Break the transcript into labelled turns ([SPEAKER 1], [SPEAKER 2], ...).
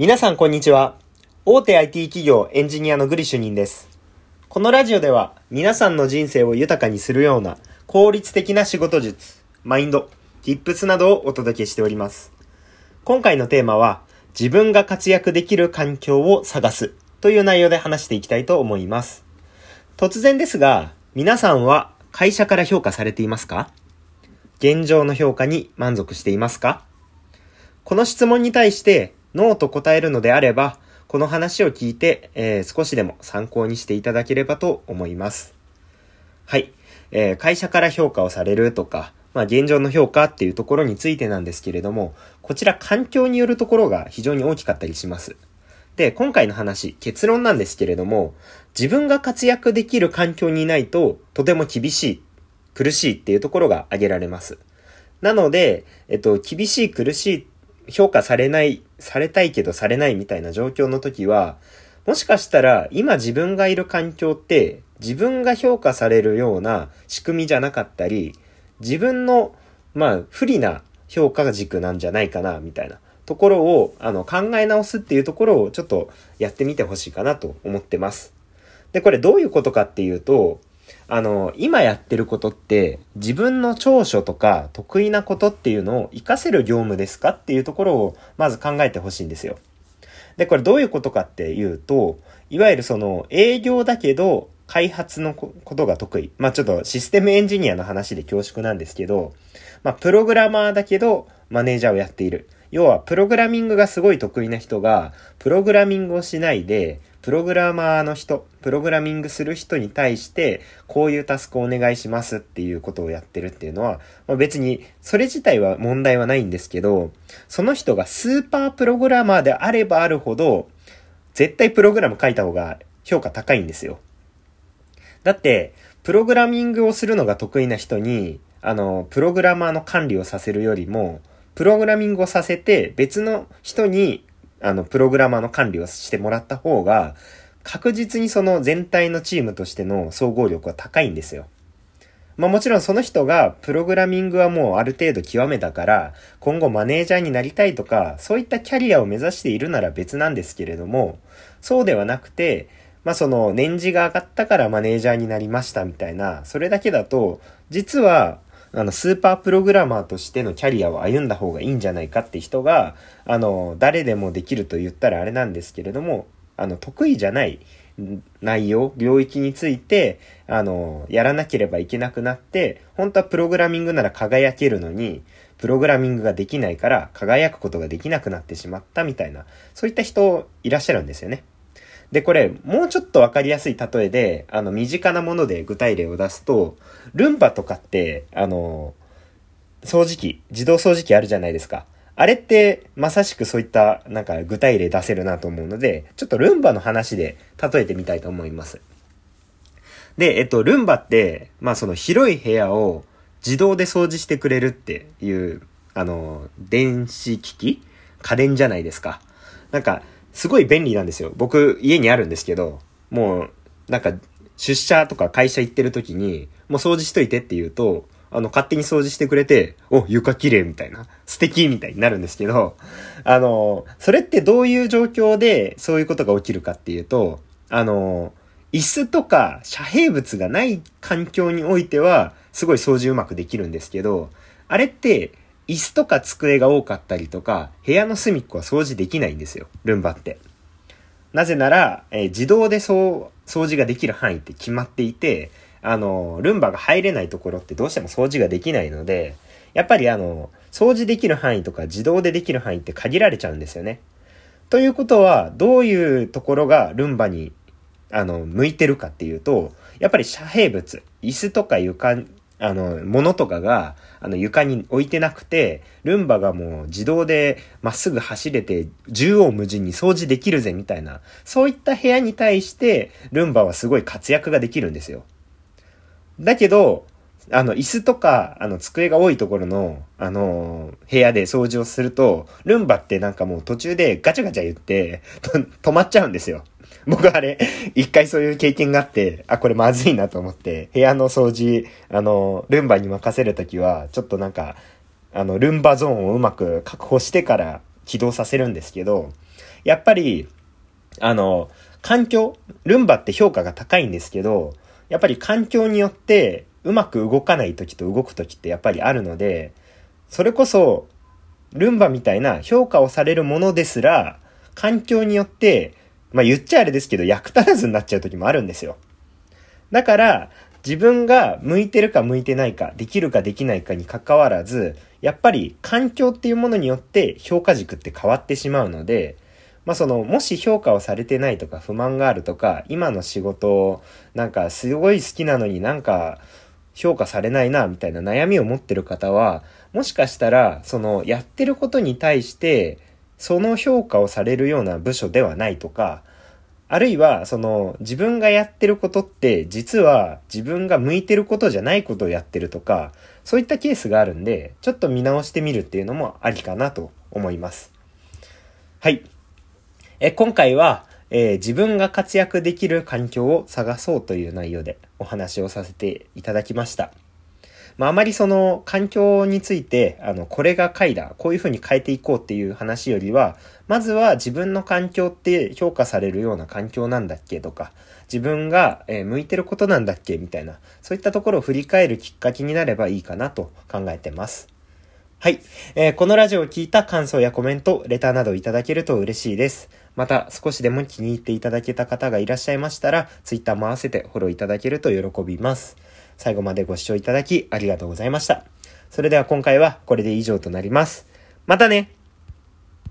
[SPEAKER 1] 皆さんこんにちは。大手 IT 企業エンジニアのグリ主任です。このラジオでは皆さんの人生を豊かにするような効率的な仕事術、マインド、tips などをお届けしております。今回のテーマは自分が活躍できる環境を探すという内容で話していきたいと思います。突然ですが、皆さんは会社から評価されていますか？現状の評価に満足していますか？この質問に対してノーと答えるのであれば、この話を聞いて、えー、少しでも参考にしていただければと思います。はい。えー、会社から評価をされるとか、まあ現状の評価っていうところについてなんですけれども、こちら環境によるところが非常に大きかったりします。で、今回の話、結論なんですけれども、自分が活躍できる環境にいないと、とても厳しい、苦しいっていうところが挙げられます。なので、えっと、厳しい、苦しい評価されない、されたいけどされないみたいな状況の時は、もしかしたら今自分がいる環境って自分が評価されるような仕組みじゃなかったり、自分の、まあ、不利な評価軸なんじゃないかな、みたいなところを、あの、考え直すっていうところをちょっとやってみてほしいかなと思ってます。で、これどういうことかっていうと、あの、今やってることって自分の長所とか得意なことっていうのを活かせる業務ですか？っていうところをまず考えてほしいんですよ。で、これどういうことかっていうと、いわゆるその営業だけど開発のことが得意。まあちょっとシステムエンジニアの話で恐縮なんですけど、まあプログラマーだけどマネージャーをやっている。要はプログラミングがすごい得意な人がプログラミングをしないでプログラマーの人、プログラミングする人に対して、こういうタスクをお願いしますっていうことをやってるっていうのは、まあ、別に、それ自体は問題はないんですけど、その人がスーパープログラマーであればあるほど、絶対プログラム書いた方が評価高いんですよ。だって、プログラミングをするのが得意な人に、あの、プログラマーの管理をさせるよりも、プログラミングをさせて別の人にあの、プログラマーの管理をしてもらった方が、確実にその全体のチームとしての総合力は高いんですよ。まあもちろんその人がプログラミングはもうある程度極めたから今後マネージャーになりたいとかそういったキャリアを目指しているなら別なんですけれどもそうではなくてまあその年次が上がったからマネージャーになりましたみたいなそれだけだと実はあの、スーパープログラマーとしてのキャリアを歩んだ方がいいんじゃないかって人が、あの、誰でもできると言ったらあれなんですけれども、あの、得意じゃない内容、領域について、あの、やらなければいけなくなって、本当はプログラミングなら輝けるのに、プログラミングができないから輝くことができなくなってしまったみたいな、そういった人いらっしゃるんですよね。で、これ、もうちょっとわかりやすい例えで、あの、身近なもので具体例を出すと、ルンバとかって、あの、掃除機、自動掃除機あるじゃないですか。あれって、まさしくそういった、なんか具体例出せるなと思うので、ちょっとルンバの話で例えてみたいと思います。で、えっと、ルンバって、まあその広い部屋を自動で掃除してくれるっていう、あの、電子機器家電じゃないですか。なんか、すごい便利なんですよ。僕、家にあるんですけど、もう、なんか、出社とか会社行ってる時に、もう掃除しといてって言うと、あの、勝手に掃除してくれて、お、床綺麗みたいな、素敵みたいになるんですけど、あの、それってどういう状況でそういうことが起きるかっていうと、あの、椅子とか遮蔽物がない環境においては、すごい掃除うまくできるんですけど、あれって椅子とか机が多かったりとか、部屋の隅っこは掃除できないんですよ、ルンバって。なぜなら、えー、自動でそう、掃除ができる範囲って決まっていて、あの、ルンバが入れないところってどうしても掃除ができないので、やっぱりあの、掃除できる範囲とか自動でできる範囲って限られちゃうんですよね。ということは、どういうところがルンバに、あの、向いてるかっていうと、やっぱり遮蔽物、椅子とか床あの、物とかが、あの、床に置いてなくて、ルンバがもう自動でまっすぐ走れて、縦横無尽に掃除できるぜ、みたいな、そういった部屋に対して、ルンバはすごい活躍ができるんですよ。だけど、あの、椅子とか、あの、机が多いところの、あの、部屋で掃除をすると、ルンバってなんかもう途中でガチャガチャ言って、止まっちゃうんですよ。僕あれ、一回そういう経験があって、あ、これまずいなと思って、部屋の掃除、あの、ルンバに任せるときは、ちょっとなんか、あの、ルンバゾーンをうまく確保してから起動させるんですけど、やっぱり、あの、環境、ルンバって評価が高いんですけど、やっぱり環境によってうまく動かない時と動く時ってやっぱりあるので、それこそ、ルンバみたいな評価をされるものですら、環境によって、まあ言っちゃあれですけど、役立たずになっちゃう時もあるんですよ。だから、自分が向いてるか向いてないか、できるかできないかに関わらず、やっぱり環境っていうものによって評価軸って変わってしまうので、まあその、もし評価をされてないとか不満があるとか、今の仕事をなんかすごい好きなのになんか評価されないなみたいな悩みを持ってる方は、もしかしたらそのやってることに対してその評価をされるような部署ではないとか、あるいは、その、自分がやってることって、実は自分が向いてることじゃないことをやってるとか、そういったケースがあるんで、ちょっと見直してみるっていうのもありかなと思います。はい。え、今回は、えー、自分が活躍できる環境を探そうという内容でお話をさせていただきました。まあ、まりその環境について、あの、これが回だ、こういうふうに変えていこうっていう話よりは、まずは自分の環境って評価されるような環境なんだっけとか、自分が、向いてることなんだっけみたいな、そういったところを振り返るきっかけになればいいかなと考えてます。はい。えー、このラジオを聞いた感想やコメント、レターなどいただけると嬉しいです。また、少しでも気に入っていただけた方がいらっしゃいましたら、Twitter も合わせてフォローいただけると喜びます。最後までご視聴いただきありがとうございました。それでは今回はこれで以上となります。またね